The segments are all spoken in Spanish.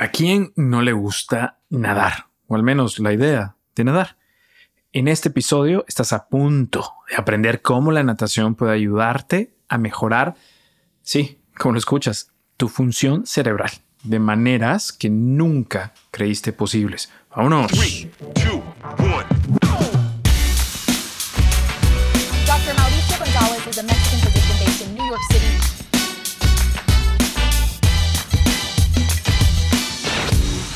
¿A quién no le gusta nadar? O al menos la idea de nadar. En este episodio estás a punto de aprender cómo la natación puede ayudarte a mejorar, sí, como lo escuchas, tu función cerebral de maneras que nunca creíste posibles. Vámonos. Three, two, Dr. Mauricio Gonzalez is a Mexican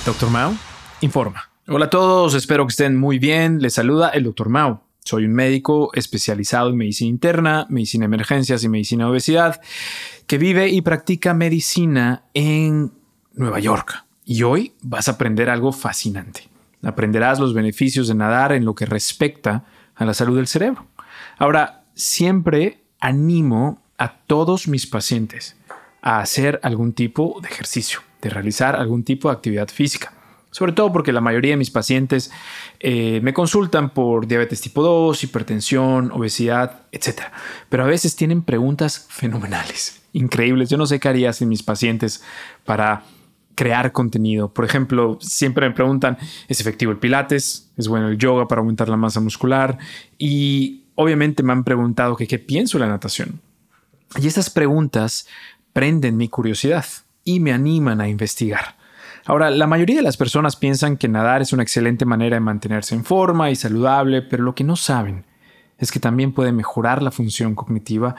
Doctor Mao informa. Hola a todos, espero que estén muy bien. Les saluda el Doctor Mao. Soy un médico especializado en medicina interna, medicina de emergencias y medicina de obesidad que vive y practica medicina en Nueva York. Y hoy vas a aprender algo fascinante. Aprenderás los beneficios de nadar en lo que respecta a la salud del cerebro. Ahora, siempre animo a todos mis pacientes a hacer algún tipo de ejercicio de realizar algún tipo de actividad física. Sobre todo porque la mayoría de mis pacientes eh, me consultan por diabetes tipo 2, hipertensión, obesidad, etc. Pero a veces tienen preguntas fenomenales, increíbles. Yo no sé qué haría sin mis pacientes para crear contenido. Por ejemplo, siempre me preguntan, ¿es efectivo el pilates? ¿Es bueno el yoga para aumentar la masa muscular? Y obviamente me han preguntado qué pienso de la natación. Y estas preguntas prenden mi curiosidad y me animan a investigar. Ahora, la mayoría de las personas piensan que nadar es una excelente manera de mantenerse en forma y saludable, pero lo que no saben es que también puede mejorar la función cognitiva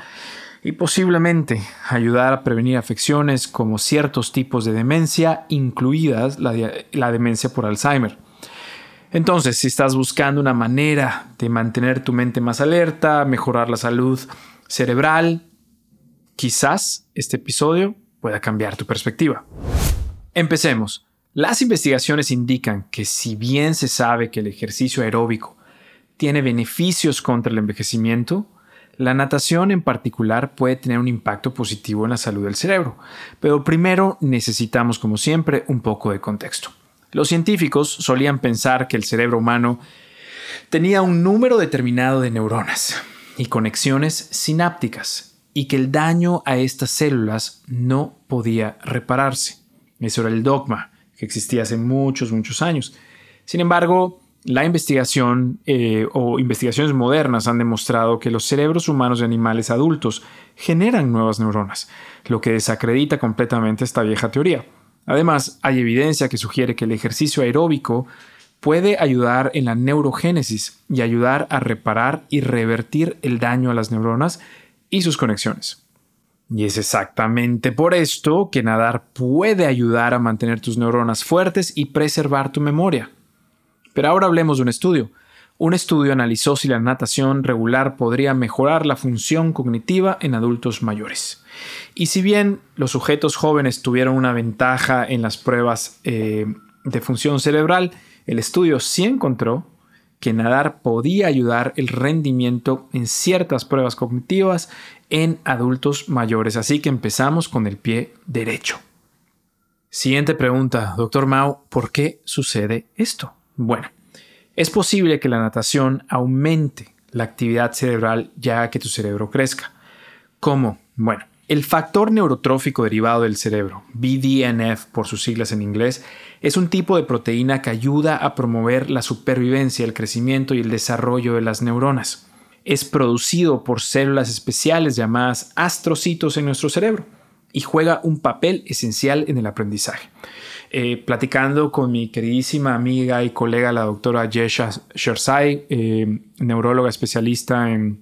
y posiblemente ayudar a prevenir afecciones como ciertos tipos de demencia, incluidas la, la demencia por Alzheimer. Entonces, si estás buscando una manera de mantener tu mente más alerta, mejorar la salud cerebral, quizás este episodio pueda cambiar tu perspectiva. Empecemos. Las investigaciones indican que si bien se sabe que el ejercicio aeróbico tiene beneficios contra el envejecimiento, la natación en particular puede tener un impacto positivo en la salud del cerebro. Pero primero necesitamos, como siempre, un poco de contexto. Los científicos solían pensar que el cerebro humano tenía un número determinado de neuronas y conexiones sinápticas y que el daño a estas células no podía repararse. Eso era el dogma que existía hace muchos, muchos años. Sin embargo, la investigación eh, o investigaciones modernas han demostrado que los cerebros humanos de animales adultos generan nuevas neuronas, lo que desacredita completamente esta vieja teoría. Además, hay evidencia que sugiere que el ejercicio aeróbico puede ayudar en la neurogénesis y ayudar a reparar y revertir el daño a las neuronas y sus conexiones. Y es exactamente por esto que nadar puede ayudar a mantener tus neuronas fuertes y preservar tu memoria. Pero ahora hablemos de un estudio. Un estudio analizó si la natación regular podría mejorar la función cognitiva en adultos mayores. Y si bien los sujetos jóvenes tuvieron una ventaja en las pruebas eh, de función cerebral, el estudio sí encontró que nadar podía ayudar el rendimiento en ciertas pruebas cognitivas en adultos mayores. Así que empezamos con el pie derecho. Siguiente pregunta, doctor Mao, ¿por qué sucede esto? Bueno, es posible que la natación aumente la actividad cerebral ya que tu cerebro crezca. ¿Cómo? Bueno, el factor neurotrófico derivado del cerebro, BDNF por sus siglas en inglés, es un tipo de proteína que ayuda a promover la supervivencia, el crecimiento y el desarrollo de las neuronas. Es producido por células especiales llamadas astrocitos en nuestro cerebro y juega un papel esencial en el aprendizaje. Eh, platicando con mi queridísima amiga y colega, la doctora Jesha Shersai, eh, neuróloga especialista en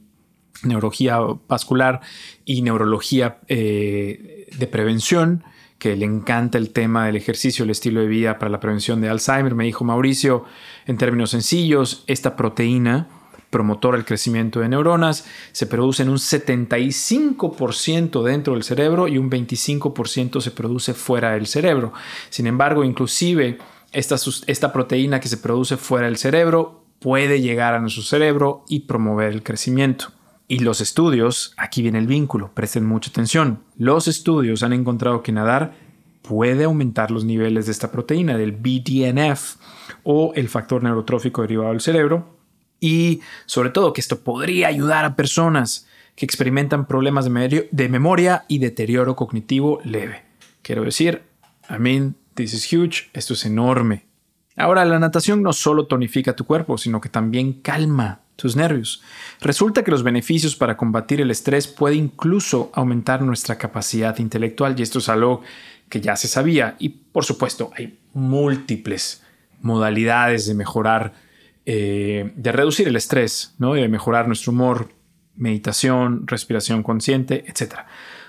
neurología vascular y neurología eh, de prevención, que le encanta el tema del ejercicio, el estilo de vida para la prevención de Alzheimer. Me dijo Mauricio, en términos sencillos, esta proteína promotora del crecimiento de neuronas se produce en un 75% dentro del cerebro y un 25% se produce fuera del cerebro. Sin embargo, inclusive esta, esta proteína que se produce fuera del cerebro puede llegar a nuestro cerebro y promover el crecimiento. Y los estudios, aquí viene el vínculo, presten mucha atención. Los estudios han encontrado que nadar puede aumentar los niveles de esta proteína, del BDNF o el factor neurotrófico derivado del cerebro. Y sobre todo que esto podría ayudar a personas que experimentan problemas de, de memoria y deterioro cognitivo leve. Quiero decir, I mean, This is huge. Esto es enorme. Ahora, la natación no solo tonifica tu cuerpo, sino que también calma tus nervios. Resulta que los beneficios para combatir el estrés puede incluso aumentar nuestra capacidad intelectual y esto es algo que ya se sabía y por supuesto hay múltiples modalidades de mejorar, eh, de reducir el estrés, ¿no? de mejorar nuestro humor, meditación, respiración consciente, etc.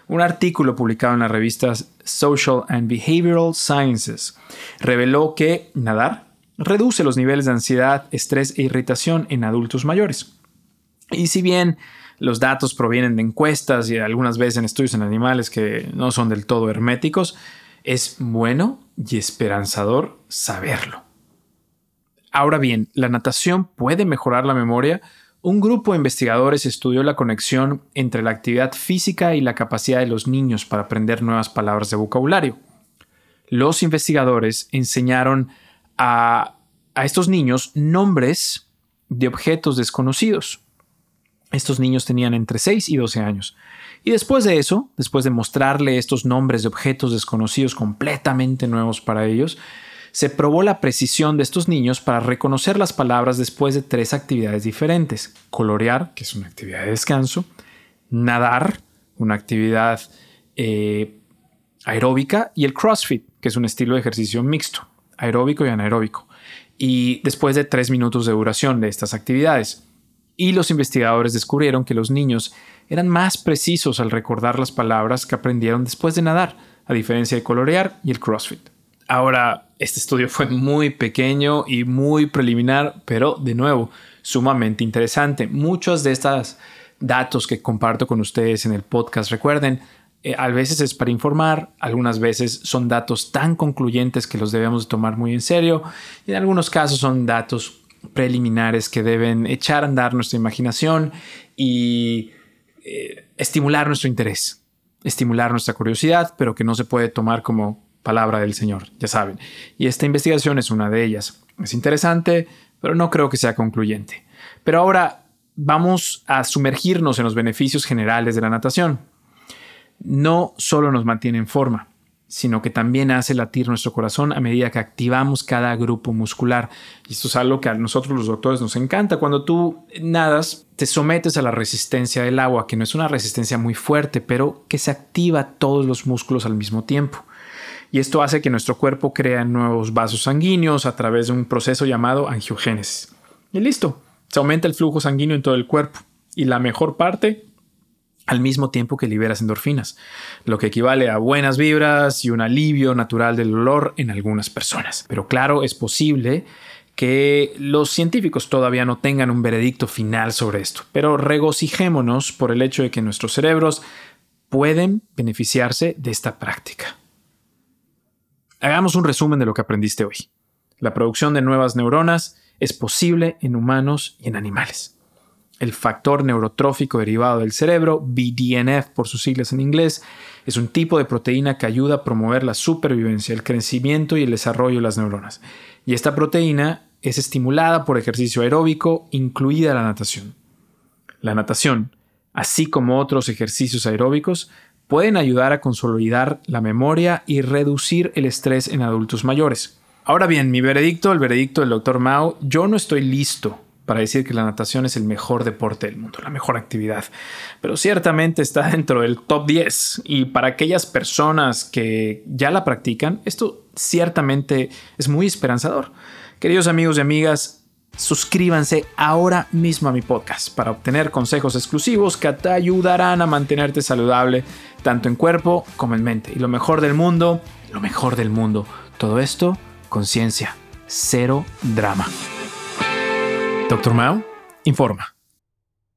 Un artículo publicado en las revistas Social and Behavioral Sciences reveló que nadar reduce los niveles de ansiedad, estrés e irritación en adultos mayores. Y si bien los datos provienen de encuestas y algunas veces en estudios en animales que no son del todo herméticos, es bueno y esperanzador saberlo. Ahora bien, ¿la natación puede mejorar la memoria? Un grupo de investigadores estudió la conexión entre la actividad física y la capacidad de los niños para aprender nuevas palabras de vocabulario. Los investigadores enseñaron a, estos niños nombres de objetos desconocidos. Estos niños tenían entre 6 y 12 años. Y después de eso, después de mostrarle estos nombres de objetos desconocidos completamente nuevos para ellos, se probó la precisión de estos niños para reconocer las palabras después de tres actividades diferentes. Colorear, que es una actividad de descanso, nadar, una actividad eh, aeróbica, y el CrossFit, que es un estilo de ejercicio mixto aeróbico y anaeróbico, y después de tres minutos de duración de estas actividades. Y los investigadores descubrieron que los niños eran más precisos al recordar las palabras que aprendieron después de nadar, a diferencia de colorear y el CrossFit. Ahora, este estudio fue muy pequeño y muy preliminar, pero de nuevo, sumamente interesante. Muchos de estos datos que comparto con ustedes en el podcast, recuerden, eh, a veces es para informar, algunas veces son datos tan concluyentes que los debemos tomar muy en serio y en algunos casos son datos preliminares que deben echar a andar nuestra imaginación y eh, estimular nuestro interés, estimular nuestra curiosidad, pero que no se puede tomar como palabra del Señor, ya saben. Y esta investigación es una de ellas. Es interesante, pero no creo que sea concluyente. Pero ahora vamos a sumergirnos en los beneficios generales de la natación no solo nos mantiene en forma, sino que también hace latir nuestro corazón a medida que activamos cada grupo muscular. Y esto es algo que a nosotros los doctores nos encanta. Cuando tú nadas, te sometes a la resistencia del agua, que no es una resistencia muy fuerte, pero que se activa todos los músculos al mismo tiempo. Y esto hace que nuestro cuerpo crea nuevos vasos sanguíneos a través de un proceso llamado angiogénesis. Y listo, se aumenta el flujo sanguíneo en todo el cuerpo. Y la mejor parte al mismo tiempo que liberas endorfinas, lo que equivale a buenas vibras y un alivio natural del dolor en algunas personas. Pero claro, es posible que los científicos todavía no tengan un veredicto final sobre esto, pero regocijémonos por el hecho de que nuestros cerebros pueden beneficiarse de esta práctica. Hagamos un resumen de lo que aprendiste hoy. La producción de nuevas neuronas es posible en humanos y en animales el factor neurotrófico derivado del cerebro, BDNF por sus siglas en inglés, es un tipo de proteína que ayuda a promover la supervivencia, el crecimiento y el desarrollo de las neuronas. Y esta proteína es estimulada por ejercicio aeróbico, incluida la natación. La natación, así como otros ejercicios aeróbicos, pueden ayudar a consolidar la memoria y reducir el estrés en adultos mayores. Ahora bien, mi veredicto, el veredicto del Dr. Mao, yo no estoy listo para decir que la natación es el mejor deporte del mundo, la mejor actividad, pero ciertamente está dentro del top 10 y para aquellas personas que ya la practican, esto ciertamente es muy esperanzador. Queridos amigos y amigas, suscríbanse ahora mismo a mi podcast para obtener consejos exclusivos que te ayudarán a mantenerte saludable tanto en cuerpo como en mente. Y lo mejor del mundo, lo mejor del mundo, todo esto, conciencia, cero drama. Doctor Mao informa.